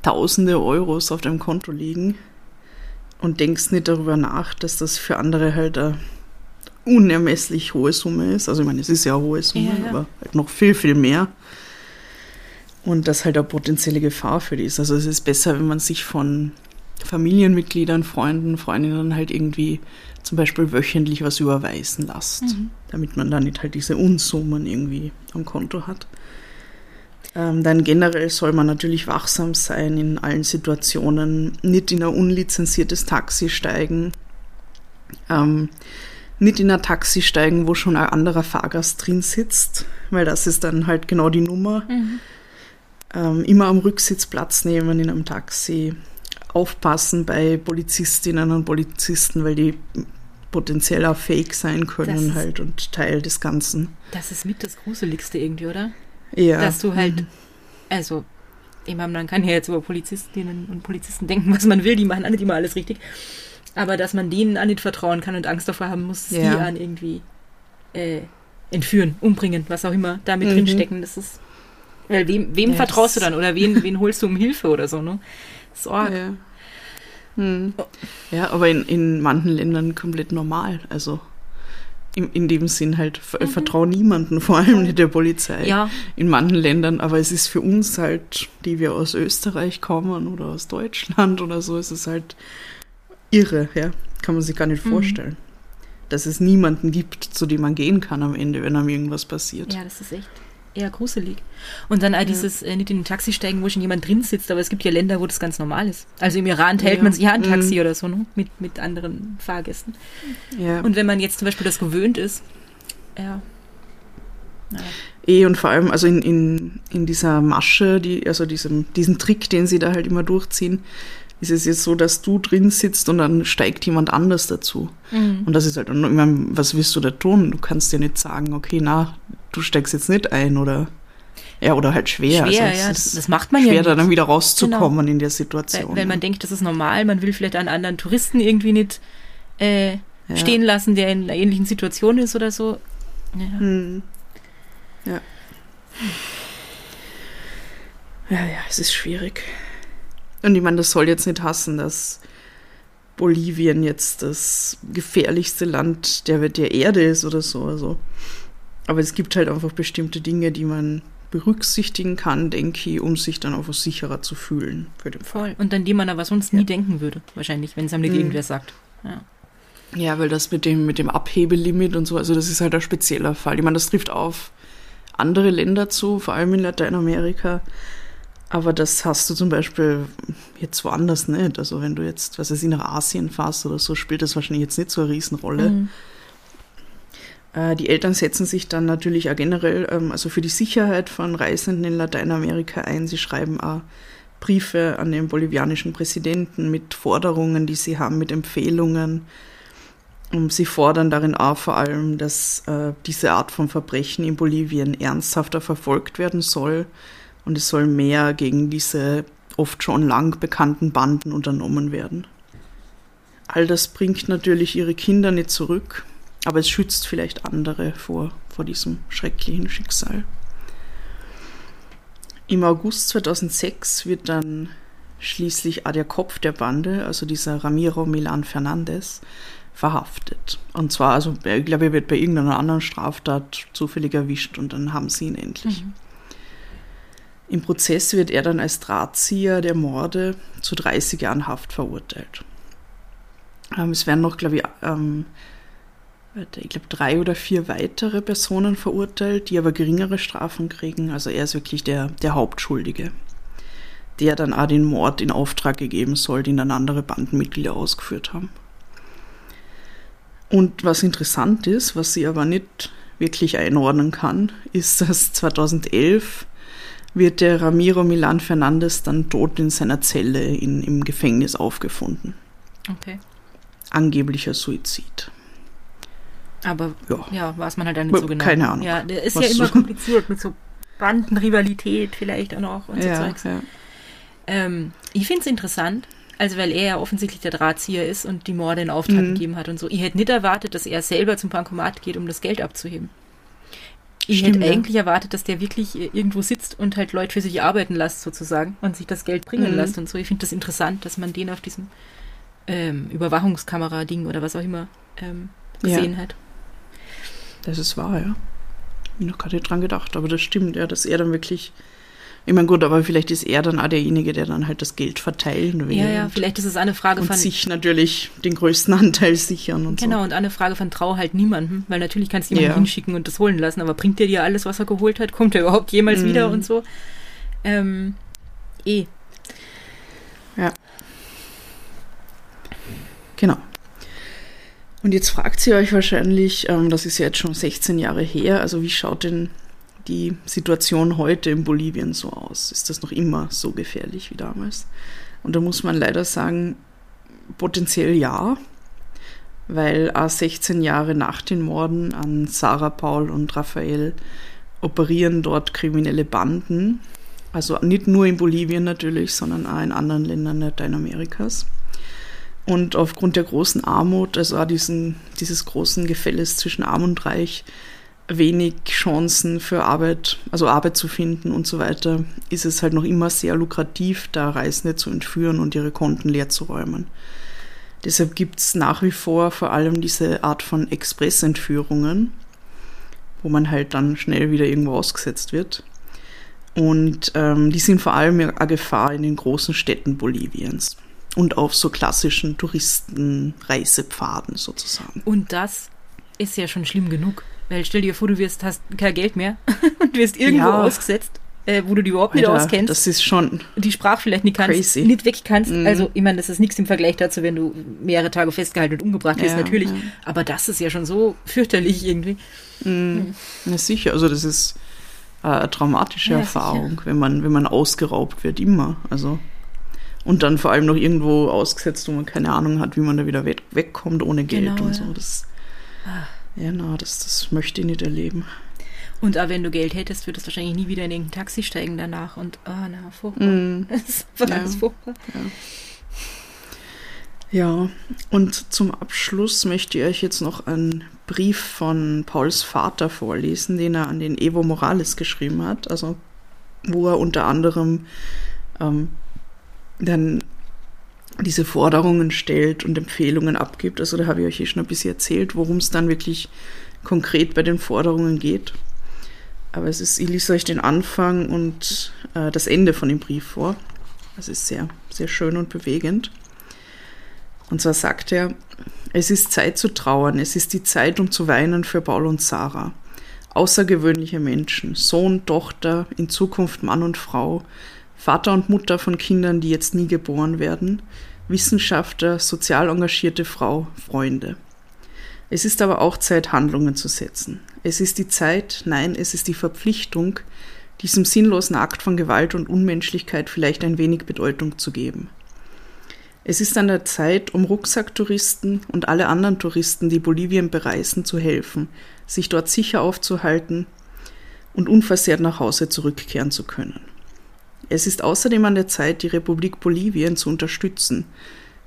tausende Euros auf deinem Konto liegen und denkst nicht darüber nach, dass das für andere halt eine unermesslich hohe Summe ist. Also ich meine, es ist ja eine hohe Summe, ja, ja. aber halt noch viel, viel mehr. Und das halt eine potenzielle Gefahr für die ist. Also es ist besser, wenn man sich von Familienmitgliedern, Freunden, Freundinnen halt irgendwie zum Beispiel wöchentlich was überweisen lässt, mhm. damit man dann nicht halt diese Unsummen irgendwie am Konto hat. Ähm, dann generell soll man natürlich wachsam sein in allen Situationen, nicht in ein unlizenziertes Taxi steigen, ähm, nicht in ein Taxi steigen, wo schon ein anderer Fahrgast drin sitzt, weil das ist dann halt genau die Nummer. Mhm. Ähm, immer am Rücksitz Platz nehmen in einem Taxi, aufpassen bei Polizistinnen und Polizisten, weil die potenziell auch fake sein können ist, halt und Teil des Ganzen.
Das ist mit das Gruseligste irgendwie, oder?
Ja.
Dass du halt, mhm. also, ich meine, man kann ja jetzt über Polizistinnen und Polizisten denken, was man will, die machen nicht immer alles richtig. Aber dass man denen auch nicht vertrauen kann und Angst davor haben muss, ja. die an irgendwie äh, entführen, umbringen, was auch immer damit mhm. drinstecken, das ist. Weil wem, wem ja, vertraust du dann oder wen, wen holst du um Hilfe oder so, ne? Sorge.
Ja. Hm. Ja, aber in, in manchen Ländern komplett normal. Also in, in dem Sinn halt, mhm. vertraue niemanden, vor allem nicht der Polizei.
Ja.
In manchen Ländern, aber es ist für uns halt, die wir aus Österreich kommen oder aus Deutschland oder so, ist es halt irre, ja. Kann man sich gar nicht mhm. vorstellen. Dass es niemanden gibt, zu dem man gehen kann am Ende, wenn einem irgendwas passiert.
Ja, das ist echt eher gruselig. Und dann all ja. dieses äh, nicht in ein Taxi steigen, wo schon jemand drin sitzt, aber es gibt ja Länder, wo das ganz normal ist. Also im Iran teilt ja. man sich ja ein Taxi mhm. oder so, ne? Mit, mit anderen Fahrgästen. Ja. Und wenn man jetzt zum Beispiel das gewöhnt ist, ja.
Naja. Eh, und vor allem, also in, in, in dieser Masche, die, also diesem, diesen Trick, den sie da halt immer durchziehen, ist es jetzt so, dass du drin sitzt und dann steigt jemand anders dazu. Mhm. Und das ist halt, ich meine, was willst du da tun? Du kannst dir nicht sagen, okay, na, du steigst jetzt nicht ein oder ja, oder halt schwer.
Schwer, also ja, das, das, macht man
schwer,
ja.
Schwer, dann wieder rauszukommen genau. in der Situation.
Weil, weil man denkt, das ist normal, man will vielleicht einen anderen Touristen irgendwie nicht äh, ja. stehen lassen, der in einer ähnlichen Situation ist oder so.
Ja. Hm. Ja. Ja, ja, es ist schwierig. Und ich meine, das soll jetzt nicht hassen, dass Bolivien jetzt das gefährlichste Land der, der Erde ist oder so. Also aber es gibt halt einfach bestimmte Dinge, die man berücksichtigen kann, denke ich, um sich dann einfach sicherer zu fühlen
für den Fall. Voll. Und an die man aber sonst ja. nie denken würde, wahrscheinlich, wenn es einem nicht mhm. irgendwer sagt. Ja.
ja, weil das mit dem, mit dem Abhebelimit und so, also das ist halt ein spezieller Fall. Ich meine, das trifft auf andere Länder zu, vor allem in Lateinamerika. Aber das hast du zum Beispiel jetzt woanders nicht. Also wenn du jetzt, was weiß ich, nach Asien fährst oder so, spielt das wahrscheinlich jetzt nicht so eine Riesenrolle. Mhm. Äh, die Eltern setzen sich dann natürlich auch generell ähm, also für die Sicherheit von Reisenden in Lateinamerika ein. Sie schreiben auch Briefe an den bolivianischen Präsidenten mit Forderungen, die sie haben, mit Empfehlungen. Und sie fordern darin auch vor allem, dass äh, diese Art von Verbrechen in Bolivien ernsthafter verfolgt werden soll und es soll mehr gegen diese oft schon lang bekannten Banden unternommen werden. All das bringt natürlich ihre Kinder nicht zurück, aber es schützt vielleicht andere vor, vor diesem schrecklichen Schicksal. Im August 2006 wird dann schließlich der Kopf der Bande, also dieser Ramiro Milan Fernandez, verhaftet. Und zwar, also ich glaube, er wird bei irgendeiner anderen Straftat zufällig erwischt und dann haben sie ihn endlich. Mhm. Im Prozess wird er dann als Drahtzieher der Morde zu 30 Jahren Haft verurteilt. Ähm, es werden noch, glaube ich, ähm, ich glaube, drei oder vier weitere Personen verurteilt, die aber geringere Strafen kriegen. Also er ist wirklich der, der Hauptschuldige, der dann auch den Mord in Auftrag gegeben soll, den dann andere Bandenmitglieder ausgeführt haben. Und was interessant ist, was sie aber nicht wirklich einordnen kann, ist, dass 2011 wird der Ramiro Milan Fernandez dann tot in seiner Zelle in, im Gefängnis aufgefunden.
Okay.
Angeblicher Suizid.
Aber ja, ja weiß man halt dann nicht so genau.
Keine Ahnung.
Ja, der ist ja immer kompliziert mit so Bandenrivalität vielleicht auch noch und so ja, Zeugs. Ja. Ähm, ich finde es interessant, also weil er ja offensichtlich der Drahtzieher ist und die Morde in Auftrag mhm. gegeben hat und so. Ich hätte nicht erwartet, dass er selber zum Bankomat geht, um das Geld abzuheben. Ich Stimmt, hätte eigentlich erwartet, dass der wirklich irgendwo sitzt und halt Leute für sich arbeiten lässt, sozusagen, und sich das Geld bringen mhm. lässt und so. Ich finde das interessant, dass man den auf diesem ähm, Überwachungskamera-Ding oder was auch immer ähm, gesehen ja. hat.
Das ist wahr, ja. Ich habe noch gerade dran gedacht, aber das stimmt, ja, dass er dann wirklich Ich meine, gut, aber vielleicht ist er dann auch derjenige, der dann halt das Geld verteilen will.
Ja, ja, vielleicht ist es eine Frage
und
von.
sich natürlich den größten Anteil sichern und
genau,
so.
und eine Frage von Trau halt niemandem, weil natürlich kannst du jemanden
Ja.
hinschicken und das holen lassen, aber bringt der dir alles, was er geholt hat? Kommt er überhaupt jemals
Mhm.
wieder und so? Ähm, eh.
Genau. Und jetzt fragt ihr euch wahrscheinlich, ähm, das ist ja jetzt schon 16 Jahre her, also wie schaut denn die Situation heute in Bolivien so aus? Ist das noch immer so gefährlich wie damals? Und da muss man leider sagen, potenziell ja, weil auch 16 Jahre nach den Morden an Sarah, Paul und Raphael operieren dort kriminelle Banden. Also nicht nur in Bolivien natürlich, sondern auch in anderen Ländern Lateinamerikas. Und aufgrund der großen Armut, also auch diesen, dieses großen Gefälles zwischen Arm und Reich, wenig Chancen für Arbeit, also Arbeit zu finden und so weiter, ist es halt noch immer sehr lukrativ, da Reisende zu entführen und ihre Konten leer zu räumen. Deshalb gibt es nach wie vor vor allem diese Art von Expressentführungen, wo man halt dann schnell wieder irgendwo ausgesetzt wird. Und ähm, die sind vor allem eine Gefahr in den großen Städten Boliviens und auf so klassischen Touristenreisepfaden sozusagen.
Und das ist ja schon schlimm genug. Weil stell dir vor, du wirst, hast kein Geld mehr und wirst irgendwo
Ja.
ausgesetzt, äh, wo du dich überhaupt nicht
Alter,
auskennst.
Das ist schon,
die Sprache vielleicht nicht kannst,
Crazy.
nicht weg kannst.
Mhm.
Also, ich meine, das ist nichts im Vergleich dazu, wenn du mehrere Tage festgehalten und umgebracht wirst,
Ja,
natürlich.
ja.
Aber das ist ja schon so fürchterlich irgendwie.
mh, ja, sicher, also das ist äh, eine traumatische Erfahrung, wenn man, wenn man ausgeraubt wird, immer. Also und dann vor allem noch irgendwo ausgesetzt, wo man keine Ahnung hat, wie man da wieder weg, wegkommt ohne Geld
Genau,
und so. Das, ja, na, das, das möchte ich nicht erleben.
Und auch wenn du Geld hättest, würdest du wahrscheinlich nie wieder in irgendein Taxi steigen danach. Und, ah, na, furchtbar.
Mhm.
Das einfach
Ja.
alles furchtbar.
Ja, und zum Abschluss möchte ich euch jetzt noch einen Brief von Pauls Vater vorlesen, den er an den Evo Morales geschrieben hat, also wo er unter anderem ähm, dann diese Forderungen stellt und Empfehlungen abgibt. Also da habe ich euch eh schon ein bisschen erzählt, worum es dann wirklich konkret bei den Forderungen geht. Aber es ist, ich lese euch den Anfang und äh, das Ende von dem Brief vor. Das ist sehr, sehr schön und bewegend. Und zwar sagt er, es ist Zeit zu trauern, es ist die Zeit, um zu weinen für Paul und Sarah. Außergewöhnliche Menschen, Sohn, Tochter, in Zukunft Mann und Frau, Vater und Mutter von Kindern, die jetzt nie geboren werden, Wissenschaftler, sozial engagierte Frau, Freunde. Es ist aber auch Zeit, Handlungen zu setzen. Es ist die Zeit, nein, es ist die Verpflichtung, diesem sinnlosen Akt von Gewalt und Unmenschlichkeit vielleicht ein wenig Bedeutung zu geben. Es ist an der Zeit, um Rucksacktouristen und alle anderen Touristen, die Bolivien bereisen, zu helfen, sich dort sicher aufzuhalten und unversehrt nach Hause zurückkehren zu können. Es ist außerdem an der Zeit, die Republik Bolivien zu unterstützen,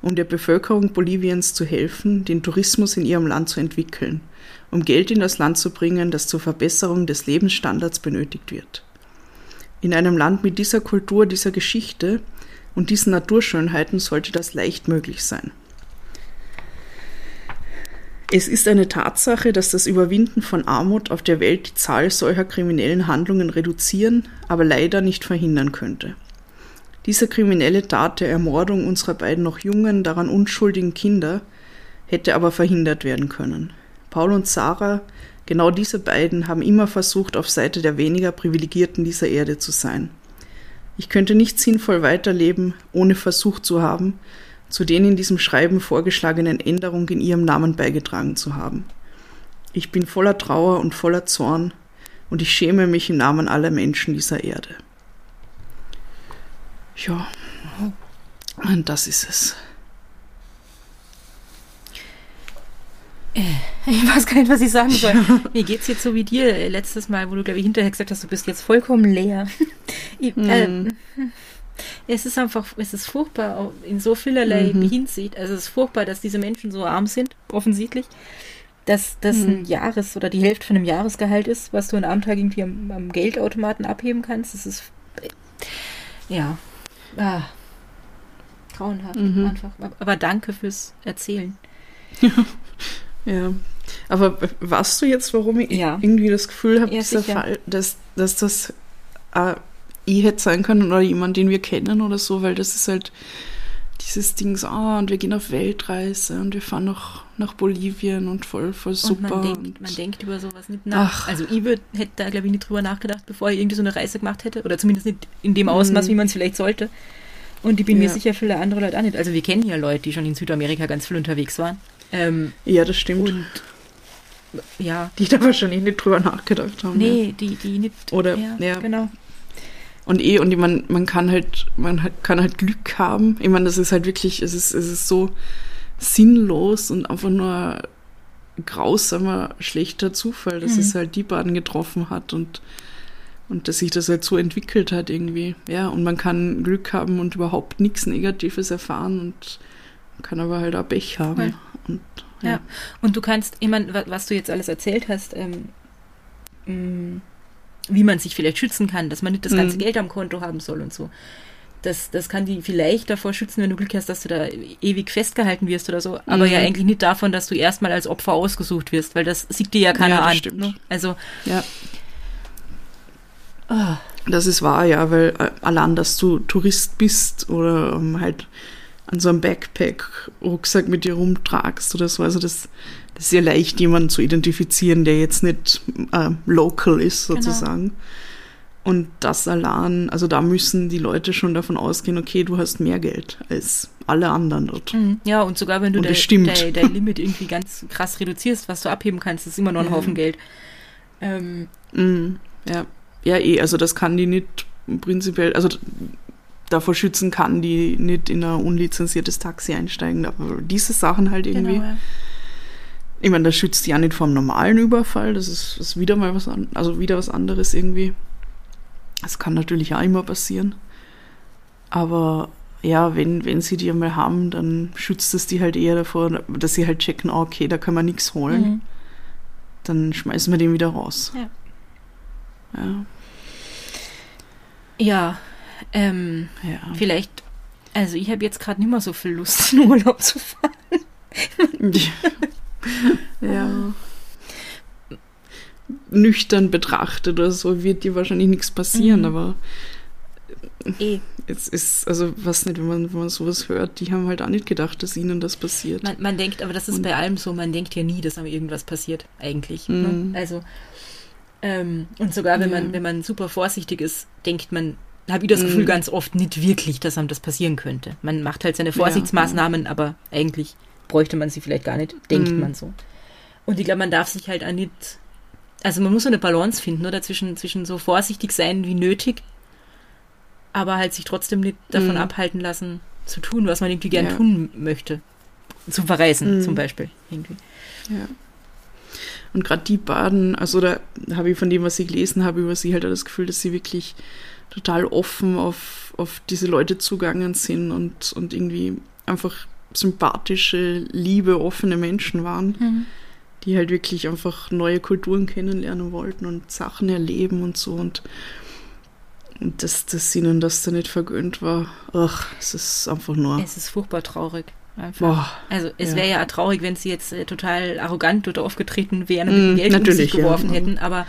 um der Bevölkerung Boliviens zu helfen, den Tourismus in ihrem Land zu entwickeln, um Geld in das Land zu bringen, das zur Verbesserung des Lebensstandards benötigt wird. In einem Land mit dieser Kultur, dieser Geschichte und diesen Naturschönheiten sollte das leicht möglich sein. Es ist eine Tatsache, dass das Überwinden von Armut auf der Welt die Zahl solcher kriminellen Handlungen reduzieren, aber leider nicht verhindern könnte. Diese kriminelle Tat der Ermordung unserer beiden noch jungen, daran unschuldigen Kinder hätte aber verhindert werden können. Paul und Sarah, genau diese beiden, haben immer versucht, auf Seite der weniger Privilegierten dieser Erde zu sein. Ich könnte nicht sinnvoll weiterleben, ohne versucht zu haben, zu den in diesem Schreiben vorgeschlagenen Änderungen in ihrem Namen beigetragen zu haben. Ich bin voller Trauer und voller Zorn und ich schäme mich im Namen aller Menschen dieser Erde. Ja, und das ist es.
Ich weiß gar nicht, was ich sagen soll. Mir geht's jetzt so wie dir äh, letztes Mal, wo du, glaube ich, hinterher gesagt hast, du bist jetzt vollkommen leer. Ich, äh, es ist einfach, es ist furchtbar in so vielerlei
Mhm.
Hinsicht. Also es ist furchtbar, dass diese Menschen so arm sind, offensichtlich. Dass das ein Jahres- oder die Hälfte von einem Jahresgehalt ist, was du an einem Tag irgendwie am, am Geldautomaten abheben kannst. Das ist, äh, ja, ah, grauenhaft
Mhm.
einfach. Aber danke fürs Erzählen.
Ja. Aber weißt du jetzt, warum ich
Ja.
irgendwie das Gefühl habe,
Ja.
Fall, dass, dass das äh, ich hätte sein können oder jemand, den wir kennen oder so, weil das ist halt dieses Ding so, ah, und wir gehen auf Weltreise und wir fahren noch nach Bolivien und voll, voll super.
Und man, denkt, und man denkt über sowas nicht nach. Ach. Also ich würd, hätte da, glaube ich, nicht drüber nachgedacht, bevor ich irgendwie so eine Reise gemacht hätte. Oder zumindest nicht in dem Ausmaß, mhm. wie man es vielleicht sollte. Und ich bin ja. mir sicher, viele andere Leute auch nicht. Also wir kennen ja Leute, die schon in Südamerika ganz viel unterwegs waren.
Ähm, ja, das stimmt. Und
ja.
Die da wahrscheinlich nicht drüber nachgedacht haben.
Nee, ja. die, die nicht.
Oder, ja, ja. genau. Und eh, und man, man kann halt, man hat, kann halt Glück haben. Ich meine, das ist halt wirklich, es ist, es ist so sinnlos und einfach nur grausamer, schlechter Zufall, dass mhm. es halt die beiden getroffen hat und, und dass sich das halt so entwickelt hat irgendwie. Ja, und man kann Glück haben und überhaupt nichts Negatives erfahren und kann aber halt auch Pech haben. Ja. Und,
ja. ja. und du kannst, ich meine, was du jetzt alles erzählt hast, ähm, mm, wie man sich vielleicht schützen kann, dass man nicht das ganze mhm. Geld am Konto haben soll und so. Das, das kann die vielleicht davor schützen, wenn du Glück hast, dass du da ewig festgehalten wirst oder so. Aber mhm. ja eigentlich nicht davon, dass du erstmal als Opfer ausgesucht wirst, weil das sieht dir ja keiner ja, an. Stimmt. Ne? Also.
Ja. Oh. Das ist wahr, ja, weil äh, allein, dass du Tourist bist oder um, halt an so einem Backpack-Rucksack mit dir rumtragst oder so. Also das, das ist sehr leicht, jemanden zu identifizieren, der jetzt nicht äh, local ist, genau. sozusagen. Genau. Und das allein, also da müssen die Leute schon davon ausgehen, okay, du hast mehr Geld als alle anderen dort.
Mhm. Ja, und sogar wenn du dein, dein Limit irgendwie ganz krass reduzierst, was du abheben kannst, ist immer noch ein Haufen Geld.
Ähm. Mhm. Ja. ja, eh, also das kann die nicht prinzipiell, also davor schützen kann, die nicht in ein unlizenziertes Taxi einsteigen. Aber diese Sachen halt irgendwie. Genau, ja. Ich meine, das schützt ja nicht vom normalen Überfall. Das ist, ist wieder mal was, an, also wieder was anderes irgendwie. Das kann natürlich auch immer passieren. Aber ja, wenn, wenn sie die einmal haben, dann schützt es die halt eher davor, dass sie halt checken, oh, okay, da kann man nichts holen. Mhm. Dann schmeißen wir den wieder raus.
Ja. Ja. Ja, ähm, ja. Vielleicht, also ich habe jetzt gerade nicht mehr so viel Lust, in Urlaub zu fahren.
Ja. Nüchtern betrachtet oder so wird dir wahrscheinlich nichts passieren, mhm. aber eh. es ist, also was nicht, wenn man, wenn man sowas hört, die haben halt auch nicht gedacht, dass ihnen das passiert.
Man, man denkt, aber das ist Und, bei allem so, man denkt ja nie, dass einem irgendwas passiert, eigentlich. Ne? Mhm. Ne? Also ähm, und sogar wenn ja. man, wenn man super vorsichtig ist, denkt man habe ich das Gefühl mhm. ganz oft nicht wirklich, dass einem das passieren könnte. Man macht halt seine Vorsichtsmaßnahmen, ja, aber eigentlich bräuchte man sie vielleicht gar nicht, denkt mhm. man so. Und ich glaube, man darf sich halt auch nicht, also man muss so eine Balance finden, oder zwischen, zwischen so vorsichtig sein wie nötig, aber halt sich trotzdem nicht davon mhm. abhalten lassen, zu tun, was man irgendwie gern ja. tun möchte. Zu verreisen, mhm. zum Beispiel. Irgendwie.
Ja. Und gerade die Baden, also da habe ich von dem, was ich gelesen habe, über sie halt das Gefühl, dass sie wirklich total offen auf, auf diese Leute zugangen sind und, und irgendwie einfach sympathische, liebe, offene Menschen waren, mhm. die halt wirklich einfach neue Kulturen kennenlernen wollten und Sachen erleben und so und, und dass, dass ihnen das da nicht vergönnt war. Ach, es ist einfach nur.
Es ist furchtbar traurig. Boah, also es wäre ja traurig, wenn sie jetzt äh, total arrogant oder aufgetreten wären und mm, Geld um sich geworfen ja. hätten, aber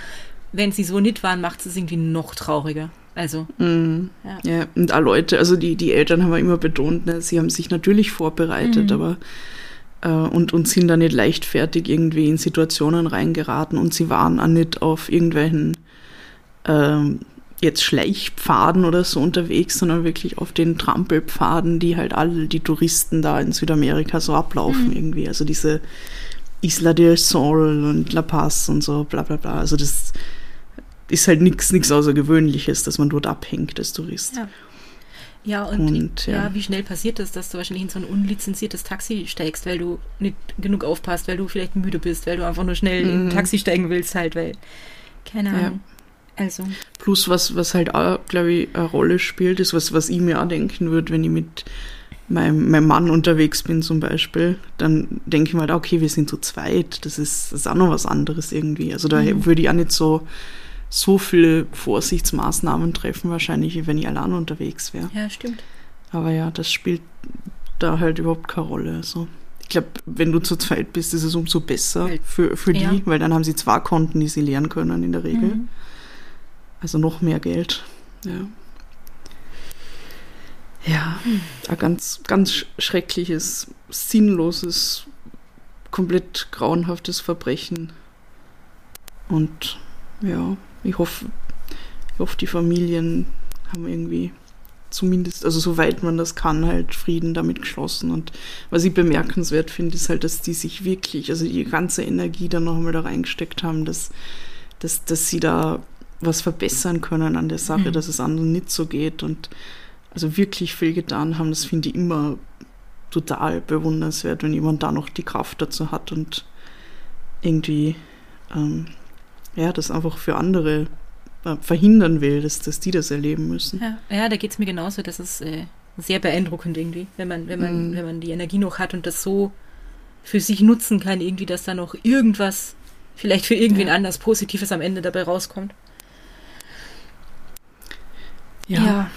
wenn sie so nicht waren, macht es irgendwie noch trauriger. Also.
Mm, ja. ja. und auch Leute, also die, die Eltern haben immer betont, ne, sie haben sich natürlich vorbereitet, mhm. aber äh, und, und sind da nicht leichtfertig irgendwie in Situationen reingeraten und sie waren auch nicht auf irgendwelchen ähm, jetzt Schleichpfaden oder so unterwegs, sondern wirklich auf den Trampelpfaden, die halt alle die Touristen da in Südamerika so ablaufen mhm. irgendwie. Also diese Isla del Sol und La Paz und so, bla bla bla. Also das ist halt nichts nichts Außergewöhnliches, dass man dort abhängt als Tourist.
Ja. Ja, und, und ja. ja. wie schnell passiert das, dass du wahrscheinlich in so ein unlizenziertes Taxi steigst, weil du nicht genug aufpasst, weil du vielleicht müde bist, weil du einfach nur schnell mhm. in ein Taxi steigen willst, halt, weil, keine Ahnung. Ja. Also.
Plus, was, was halt auch, glaube ich, eine Rolle spielt, ist, was, was ich mir auch denken würde, wenn ich mit meinem, meinem Mann unterwegs bin zum Beispiel, dann denke ich mir halt, okay, wir sind zu zweit, das ist, das ist auch noch was anderes irgendwie. Also da mhm. würde ich auch nicht so so viele Vorsichtsmaßnahmen treffen, wahrscheinlich, wie wenn ich allein unterwegs wäre.
Ja, stimmt.
Aber ja, das spielt da halt überhaupt keine Rolle. Also ich glaube, wenn du zu zweit bist, ist es umso besser für, für die, ja. weil dann haben sie zwei Konten, die sie lernen können in der Regel. Mhm. Also noch mehr Geld. Ja. Ja, ein ganz, ganz schreckliches, sinnloses, komplett grauenhaftes Verbrechen. Und ja, ich hoffe, ich hoffe, die Familien haben irgendwie zumindest, also soweit man das kann, halt Frieden damit geschlossen. Und was ich bemerkenswert finde, ist halt, dass die sich wirklich, also die ganze Energie dann noch einmal da reingesteckt haben, dass, dass, dass sie da was verbessern können an der Sache, mhm. dass es anderen nicht so geht und also wirklich viel getan haben. Das finde ich immer total bewundernswert, wenn jemand da noch die Kraft dazu hat und irgendwie ähm, ja, das einfach für andere äh, verhindern will, dass, dass die das erleben müssen.
Ja, ja da geht es mir genauso. Das ist äh, sehr beeindruckend irgendwie, wenn man, wenn, man, mm. wenn man die Energie noch hat und das so für sich nutzen kann, irgendwie, dass da noch irgendwas, vielleicht für irgendwen ja. anders Positives am Ende dabei rauskommt.
Ja. ja.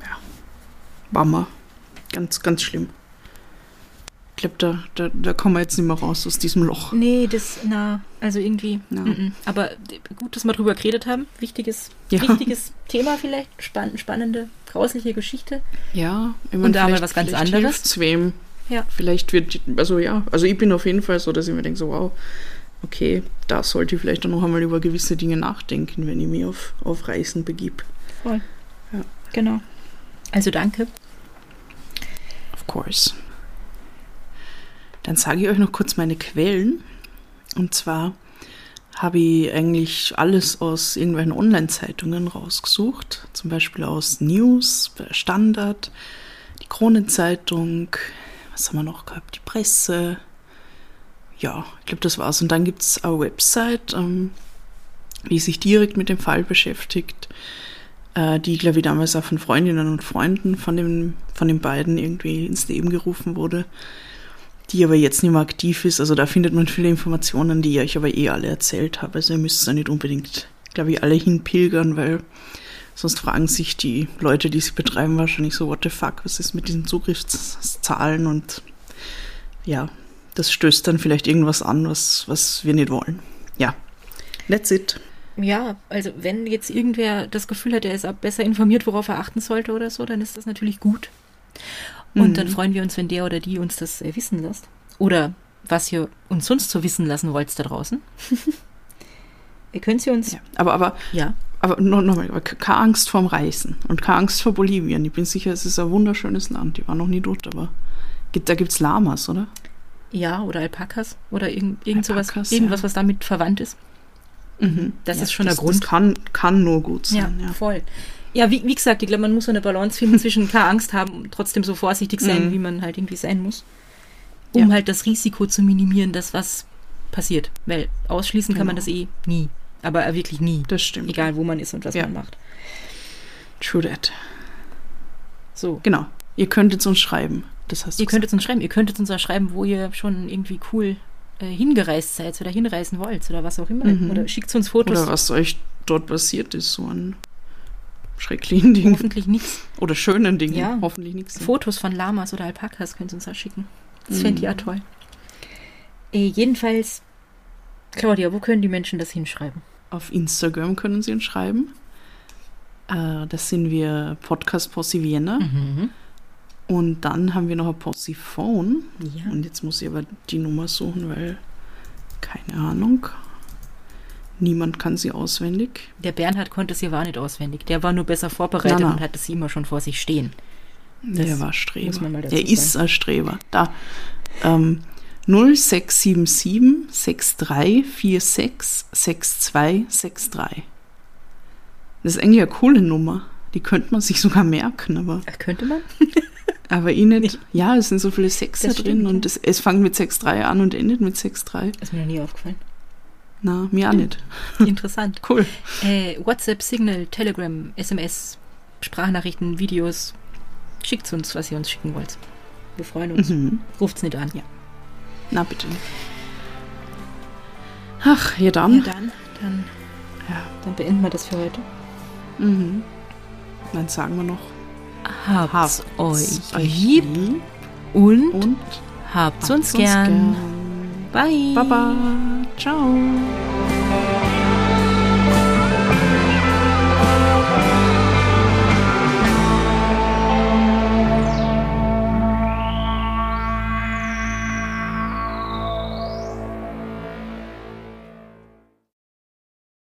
ja. Bammer. Ganz, ganz schlimm. Ich glaube, da, da, da kommen wir jetzt nicht mehr raus aus diesem Loch.
Nee, das, na, also irgendwie. Ja. M -m. Aber gut, dass wir drüber geredet haben. Wichtiges, ja. wichtiges Thema vielleicht. Spann, spannende, grausliche Geschichte.
Ja,
immer Und da haben wir was ganz anderes.
Wem. Ja. Vielleicht wird, also ja, also ich bin auf jeden Fall so, dass ich mir denke, so wow, okay, da sollte ich vielleicht auch noch einmal über gewisse Dinge nachdenken, wenn ich mich auf, auf Reisen begib.
Voll. Ja. Genau. Also danke.
Of course. Dann sage ich euch noch kurz meine Quellen. Und zwar habe ich eigentlich alles aus irgendwelchen Online-Zeitungen rausgesucht. Zum Beispiel aus News, Standard, die Kronenzeitung, was haben wir noch gehabt? Die Presse. Ja, ich glaube, das war's. Und dann gibt es eine Website, ähm, die sich direkt mit dem Fall beschäftigt, äh, die, glaube ich, damals auch von Freundinnen und Freunden von, dem, von den beiden irgendwie ins Leben gerufen wurde die aber jetzt nicht mehr aktiv ist. Also da findet man viele Informationen, die ich euch aber eh alle erzählt habe. Also ihr müsst da nicht unbedingt, glaube ich, alle hinpilgern, weil sonst fragen sich die Leute, die sie betreiben, wahrscheinlich so, what the fuck, was ist mit diesen Zugriffszahlen und ja, das stößt dann vielleicht irgendwas an, was, was wir nicht wollen. Ja, that's it.
Ja, also wenn jetzt irgendwer das Gefühl hat, er ist besser informiert, worauf er achten sollte oder so, dann ist das natürlich gut. Und mhm. dann freuen wir uns, wenn der oder die uns das äh, wissen lässt. Oder was ihr uns sonst so wissen lassen wollt da draußen. ihr könnt sie uns.
Ja, aber, aber,
ja.
aber nochmal, noch keine Angst vorm Reisen und keine Angst vor Bolivien. Ich bin sicher, es ist ein wunderschönes Land. Ich war noch nie dort, aber gibt, da gibt es Lamas, oder?
Ja, oder Alpakas oder irgend, irgend Alpakas, sowas, irgendwas, ja. was damit verwandt ist. Mhm. Das ja, ist schon das, der Grund.
Das kann, kann nur gut
sein. Ja, ja. voll. Ja, wie, wie gesagt, ich glaube, man muss so eine Balance finden zwischen keine Angst haben und trotzdem so vorsichtig sein, mhm. wie man halt irgendwie sein muss. Um ja. halt das Risiko zu minimieren, dass was passiert. Weil ausschließen genau. kann man genau. das eh nie. Aber wirklich nie.
Das stimmt.
Egal, wo man ist und was ja. man macht.
True that. So. Genau. Ihr könntet uns schreiben. Das hast
du Ihr könntet uns schreiben. Ihr könntet uns auch schreiben, wo ihr schon irgendwie cool äh, hingereist seid oder hinreisen wollt oder was auch immer. Mhm. Oder schickt uns Fotos.
Oder was euch dort passiert ist, so an schrecklichen Dingen.
Hoffentlich nichts.
Oder schönen Dingen.
Ja. Hoffentlich nichts. Fotos von Lamas oder Alpakas können Sie uns da schicken. Das fände ich ja mhm. toll. Äh, jedenfalls, Claudia, wo können die Menschen das hinschreiben?
Auf Instagram können sie uns schreiben. Äh, das sind wir Podcast Posse Vienna. Mhm. Und dann haben wir noch ein Posse Phone. Ja. Und jetzt muss ich aber die Nummer suchen, weil keine Ahnung. Niemand kann sie auswendig.
Der Bernhard konnte sie aber nicht auswendig. Der war nur besser vorbereitet na, na. und hatte sie immer schon vor sich stehen.
Das der war Streber. der ist ein Streber. Da. Ähm, 0677 6346 6263. Das ist eigentlich eine coole Nummer. Die könnte man sich sogar merken, aber.
Könnte man?
aber ich nicht. nicht. Ja, es sind so viele Sechser drin und es, es fängt mit 6-3 an und endet mit 6-3.
Ist mir noch nie aufgefallen.
Na, mir auch nicht.
Interessant.
cool.
Äh, WhatsApp, Signal, Telegram, SMS, Sprachnachrichten, Videos. Schickt uns, was ihr uns schicken wollt. Wir freuen uns. Mhm. Ruft's nicht an.
Ja. Na bitte. Ach, ja dann.
Ja dann. Dann, ja. dann beenden wir das für heute.
Mhm. Dann sagen wir noch.
Habt's, habt's euch lieb, lieb und, und habt's, habt's uns, uns gern. gern. Bye.
Baba. Ciao.